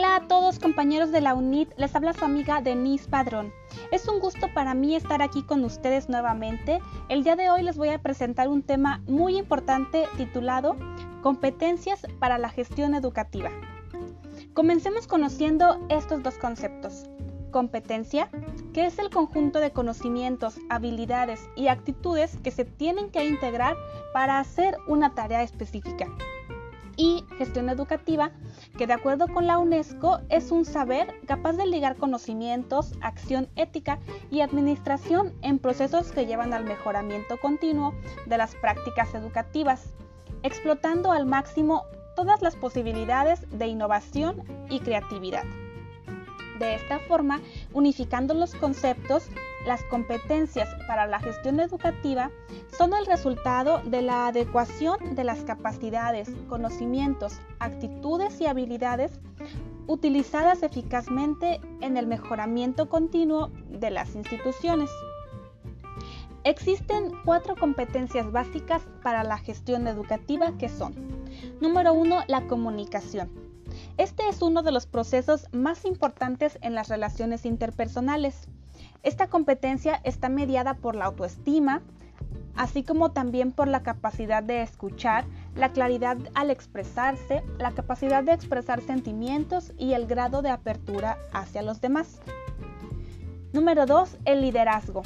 a todos compañeros de la UNIT, les habla su amiga Denise Padrón. Es un gusto para mí estar aquí con ustedes nuevamente. El día de hoy les voy a presentar un tema muy importante titulado Competencias para la gestión educativa. Comencemos conociendo estos dos conceptos. Competencia, que es el conjunto de conocimientos, habilidades y actitudes que se tienen que integrar para hacer una tarea específica y gestión educativa, que de acuerdo con la UNESCO es un saber capaz de ligar conocimientos, acción ética y administración en procesos que llevan al mejoramiento continuo de las prácticas educativas, explotando al máximo todas las posibilidades de innovación y creatividad. De esta forma, unificando los conceptos, las competencias para la gestión educativa son el resultado de la adecuación de las capacidades, conocimientos, actitudes y habilidades utilizadas eficazmente en el mejoramiento continuo de las instituciones. Existen cuatro competencias básicas para la gestión educativa que son, número uno, la comunicación. Este es uno de los procesos más importantes en las relaciones interpersonales. Esta competencia está mediada por la autoestima, así como también por la capacidad de escuchar, la claridad al expresarse, la capacidad de expresar sentimientos y el grado de apertura hacia los demás. Número 2. El liderazgo.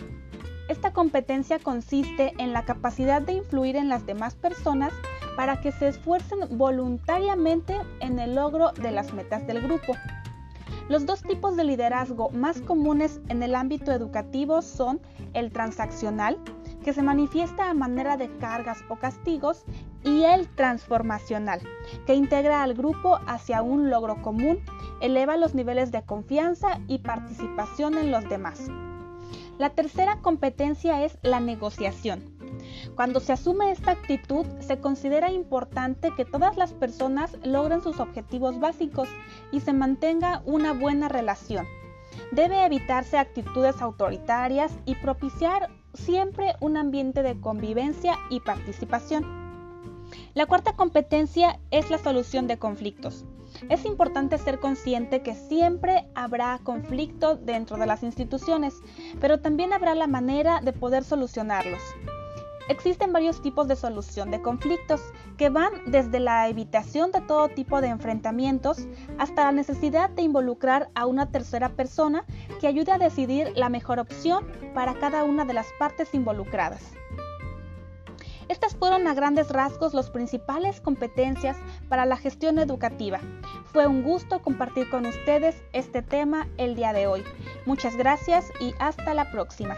Esta competencia consiste en la capacidad de influir en las demás personas para que se esfuercen voluntariamente en el logro de las metas del grupo. Los dos tipos de liderazgo más comunes en el ámbito educativo son el transaccional, que se manifiesta a manera de cargas o castigos, y el transformacional, que integra al grupo hacia un logro común, eleva los niveles de confianza y participación en los demás. La tercera competencia es la negociación cuando se asume esta actitud, se considera importante que todas las personas logren sus objetivos básicos y se mantenga una buena relación. Debe evitarse actitudes autoritarias y propiciar siempre un ambiente de convivencia y participación. La cuarta competencia es la solución de conflictos. Es importante ser consciente que siempre habrá conflicto dentro de las instituciones, pero también habrá la manera de poder solucionarlos. Existen varios tipos de solución de conflictos que van desde la evitación de todo tipo de enfrentamientos hasta la necesidad de involucrar a una tercera persona que ayude a decidir la mejor opción para cada una de las partes involucradas. Estas fueron a grandes rasgos las principales competencias para la gestión educativa. Fue un gusto compartir con ustedes este tema el día de hoy. Muchas gracias y hasta la próxima.